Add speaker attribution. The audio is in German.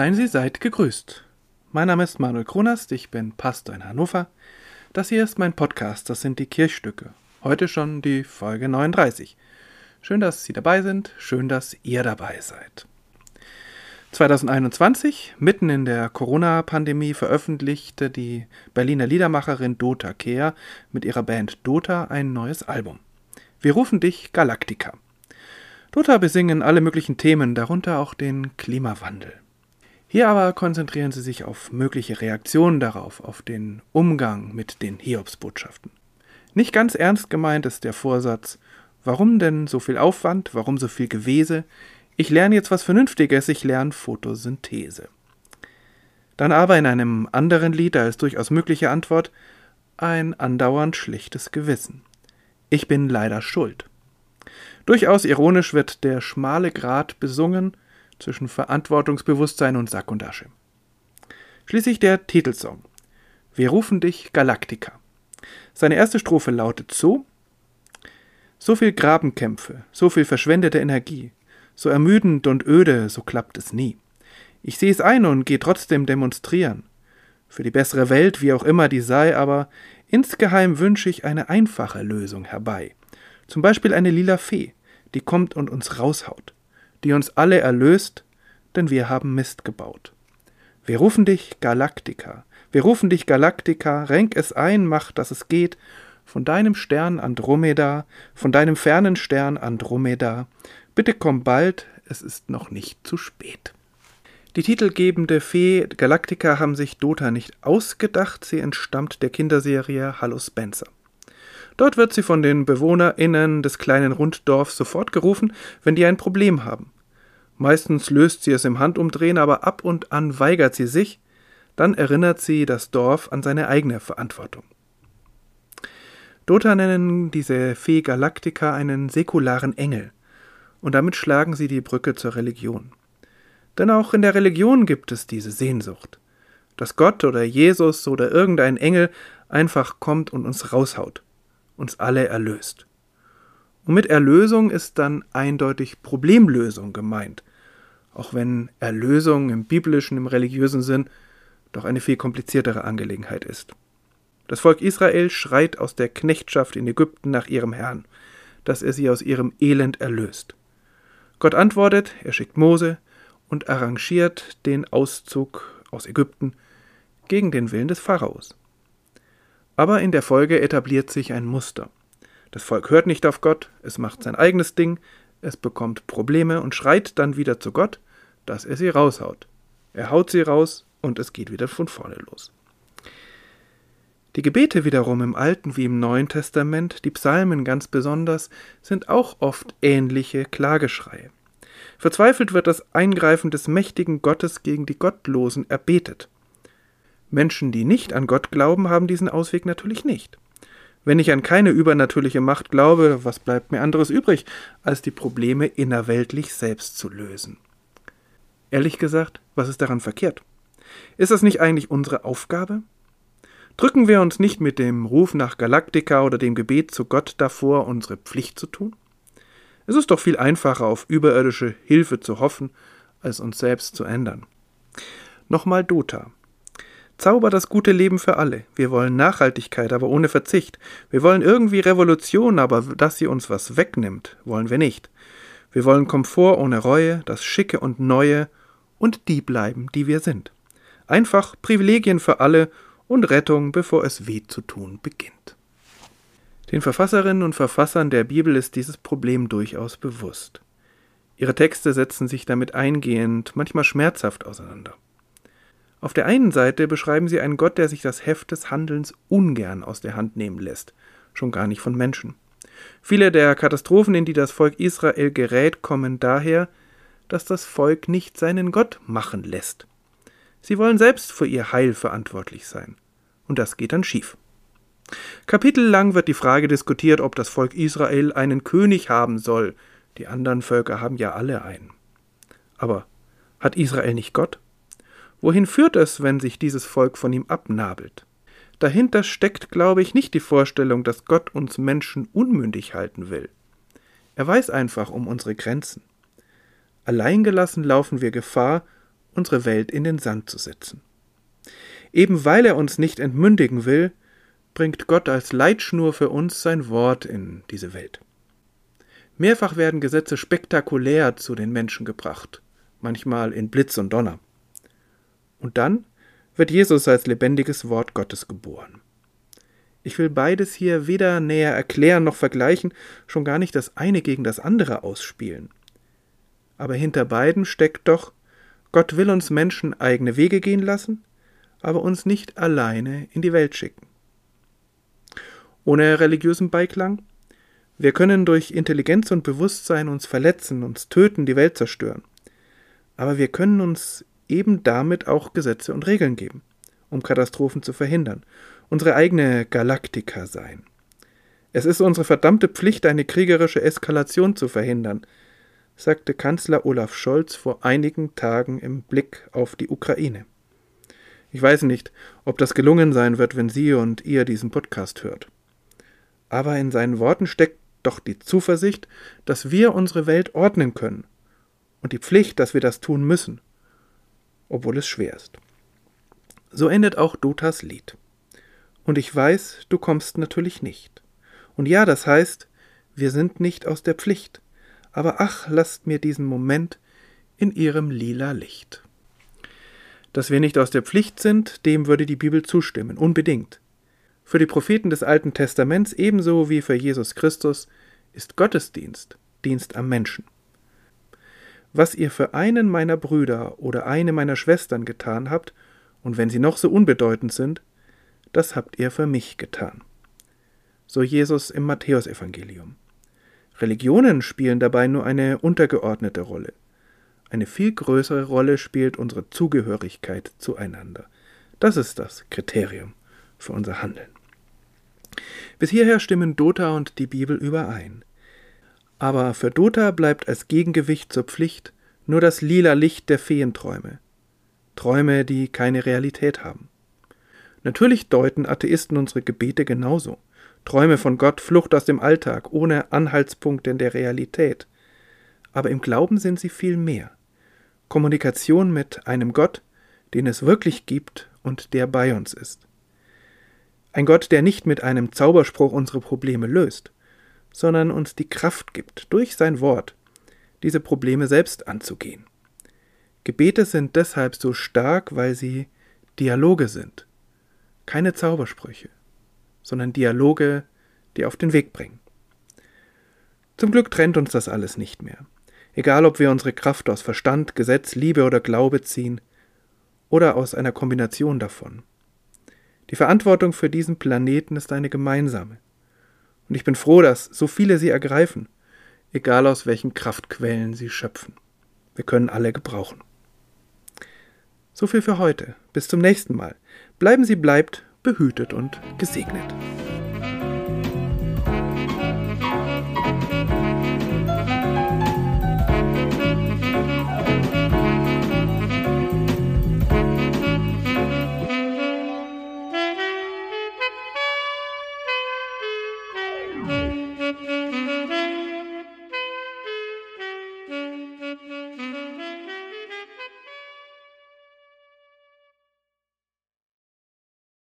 Speaker 1: Seien Sie seid gegrüßt. Mein Name ist Manuel Kronast, ich bin Pastor in Hannover. Das hier ist mein Podcast, das sind die Kirchstücke. Heute schon die Folge 39. Schön, dass Sie dabei sind, schön, dass ihr dabei seid. 2021, mitten in der Corona-Pandemie, veröffentlichte die Berliner Liedermacherin Dota Kehr mit ihrer Band Dota ein neues Album. Wir rufen dich Galactica. Dota besingen alle möglichen Themen, darunter auch den Klimawandel. Hier aber konzentrieren sie sich auf mögliche Reaktionen darauf, auf den Umgang mit den Hiobsbotschaften. Nicht ganz ernst gemeint ist der Vorsatz, warum denn so viel Aufwand, warum so viel Gewese, ich lerne jetzt was Vernünftiges, ich lerne Photosynthese. Dann aber in einem anderen Lied als durchaus mögliche Antwort ein andauernd schlichtes Gewissen. Ich bin leider schuld. Durchaus ironisch wird der schmale Grat besungen zwischen Verantwortungsbewusstsein und Sack und Asche. Schließlich der Titelsong. Wir rufen dich Galactica. Seine erste Strophe lautet so: So viel Grabenkämpfe, so viel verschwendete Energie, so ermüdend und öde, so klappt es nie. Ich sehe es ein und gehe trotzdem demonstrieren. Für die bessere Welt, wie auch immer die sei, aber insgeheim wünsche ich eine einfache Lösung herbei. Zum Beispiel eine lila Fee, die kommt und uns raushaut, die uns alle erlöst, denn wir haben Mist gebaut. Wir rufen dich Galaktika, wir rufen dich Galaktika, renk es ein, mach, dass es geht, von deinem Stern Andromeda, von deinem fernen Stern Andromeda, Bitte komm bald, es ist noch nicht zu spät. Die titelgebende Fee Galactica haben sich Dota nicht ausgedacht, sie entstammt der Kinderserie Hallo Spencer. Dort wird sie von den BewohnerInnen des kleinen Runddorfs sofort gerufen, wenn die ein Problem haben. Meistens löst sie es im Handumdrehen, aber ab und an weigert sie sich, dann erinnert sie das Dorf an seine eigene Verantwortung. Dota nennen diese Fee Galactica einen säkularen Engel und damit schlagen sie die Brücke zur Religion. Denn auch in der Religion gibt es diese Sehnsucht, dass Gott oder Jesus oder irgendein Engel einfach kommt und uns raushaut, uns alle erlöst. Und mit Erlösung ist dann eindeutig Problemlösung gemeint, auch wenn Erlösung im biblischen, im religiösen Sinn doch eine viel kompliziertere Angelegenheit ist. Das Volk Israel schreit aus der Knechtschaft in Ägypten nach ihrem Herrn, dass er sie aus ihrem Elend erlöst. Gott antwortet, er schickt Mose und arrangiert den Auszug aus Ägypten gegen den Willen des Pharaos. Aber in der Folge etabliert sich ein Muster. Das Volk hört nicht auf Gott, es macht sein eigenes Ding, es bekommt Probleme und schreit dann wieder zu Gott, dass er sie raushaut. Er haut sie raus und es geht wieder von vorne los. Die Gebete wiederum im Alten wie im Neuen Testament, die Psalmen ganz besonders, sind auch oft ähnliche Klageschreie. Verzweifelt wird das Eingreifen des mächtigen Gottes gegen die Gottlosen erbetet. Menschen, die nicht an Gott glauben, haben diesen Ausweg natürlich nicht. Wenn ich an keine übernatürliche Macht glaube, was bleibt mir anderes übrig, als die Probleme innerweltlich selbst zu lösen? Ehrlich gesagt, was ist daran verkehrt? Ist das nicht eigentlich unsere Aufgabe? Drücken wir uns nicht mit dem Ruf nach Galaktika oder dem Gebet zu Gott davor, unsere Pflicht zu tun? Es ist doch viel einfacher, auf überirdische Hilfe zu hoffen, als uns selbst zu ändern. Nochmal Dota. Zauber das gute Leben für alle. Wir wollen Nachhaltigkeit, aber ohne Verzicht. Wir wollen irgendwie Revolution, aber dass sie uns was wegnimmt, wollen wir nicht. Wir wollen Komfort ohne Reue, das Schicke und Neue und die bleiben, die wir sind. Einfach Privilegien für alle und Rettung, bevor es weh zu tun beginnt. Den Verfasserinnen und Verfassern der Bibel ist dieses Problem durchaus bewusst. Ihre Texte setzen sich damit eingehend, manchmal schmerzhaft auseinander. Auf der einen Seite beschreiben sie einen Gott, der sich das Heft des Handelns ungern aus der Hand nehmen lässt, schon gar nicht von Menschen. Viele der Katastrophen, in die das Volk Israel gerät, kommen daher, dass das Volk nicht seinen Gott machen lässt. Sie wollen selbst für ihr Heil verantwortlich sein. Und das geht dann schief. Kapitellang wird die Frage diskutiert, ob das Volk Israel einen König haben soll. Die anderen Völker haben ja alle einen. Aber hat Israel nicht Gott? Wohin führt es, wenn sich dieses Volk von ihm abnabelt? Dahinter steckt, glaube ich, nicht die Vorstellung, dass Gott uns Menschen unmündig halten will. Er weiß einfach um unsere Grenzen. Alleingelassen laufen wir Gefahr, unsere Welt in den Sand zu setzen. Eben weil er uns nicht entmündigen will, bringt Gott als Leitschnur für uns sein Wort in diese Welt. Mehrfach werden Gesetze spektakulär zu den Menschen gebracht, manchmal in Blitz und Donner. Und dann wird Jesus als lebendiges Wort Gottes geboren. Ich will beides hier weder näher erklären noch vergleichen, schon gar nicht das eine gegen das andere ausspielen. Aber hinter beiden steckt doch, Gott will uns Menschen eigene Wege gehen lassen, aber uns nicht alleine in die Welt schicken. Ohne religiösen Beiklang? Wir können durch Intelligenz und Bewusstsein uns verletzen, uns töten, die Welt zerstören. Aber wir können uns eben damit auch Gesetze und Regeln geben, um Katastrophen zu verhindern, unsere eigene Galaktika sein. Es ist unsere verdammte Pflicht, eine kriegerische Eskalation zu verhindern, sagte Kanzler Olaf Scholz vor einigen Tagen im Blick auf die Ukraine. Ich weiß nicht, ob das gelungen sein wird, wenn Sie und ihr diesen Podcast hört. Aber in seinen Worten steckt doch die Zuversicht, dass wir unsere Welt ordnen können und die Pflicht, dass wir das tun müssen, obwohl es schwer ist. So endet auch Dotas Lied. Und ich weiß, du kommst natürlich nicht. Und ja, das heißt, wir sind nicht aus der Pflicht. Aber ach, lasst mir diesen Moment in ihrem lila Licht. Dass wir nicht aus der Pflicht sind, dem würde die Bibel zustimmen, unbedingt. Für die Propheten des Alten Testaments ebenso wie für Jesus Christus ist Gottesdienst Dienst am Menschen. Was ihr für einen meiner Brüder oder eine meiner Schwestern getan habt, und wenn sie noch so unbedeutend sind, das habt ihr für mich getan. So Jesus im Matthäusevangelium. Religionen spielen dabei nur eine untergeordnete Rolle. Eine viel größere Rolle spielt unsere Zugehörigkeit zueinander. Das ist das Kriterium für unser Handeln. Bis hierher stimmen Dota und die Bibel überein. Aber für Dota bleibt als Gegengewicht zur Pflicht nur das lila Licht der Feenträume. Träume, die keine Realität haben. Natürlich deuten Atheisten unsere Gebete genauso. Träume von Gott, Flucht aus dem Alltag, ohne Anhaltspunkte in der Realität. Aber im Glauben sind sie viel mehr. Kommunikation mit einem Gott, den es wirklich gibt und der bei uns ist. Ein Gott, der nicht mit einem Zauberspruch unsere Probleme löst, sondern uns die Kraft gibt, durch sein Wort, diese Probleme selbst anzugehen. Gebete sind deshalb so stark, weil sie Dialoge sind, keine Zaubersprüche, sondern Dialoge, die auf den Weg bringen. Zum Glück trennt uns das alles nicht mehr. Egal, ob wir unsere Kraft aus Verstand, Gesetz, Liebe oder Glaube ziehen oder aus einer Kombination davon. Die Verantwortung für diesen Planeten ist eine gemeinsame. Und ich bin froh, dass so viele sie ergreifen, egal aus welchen Kraftquellen sie schöpfen. Wir können alle gebrauchen. So viel für heute. Bis zum nächsten Mal. Bleiben Sie bleibt behütet und gesegnet.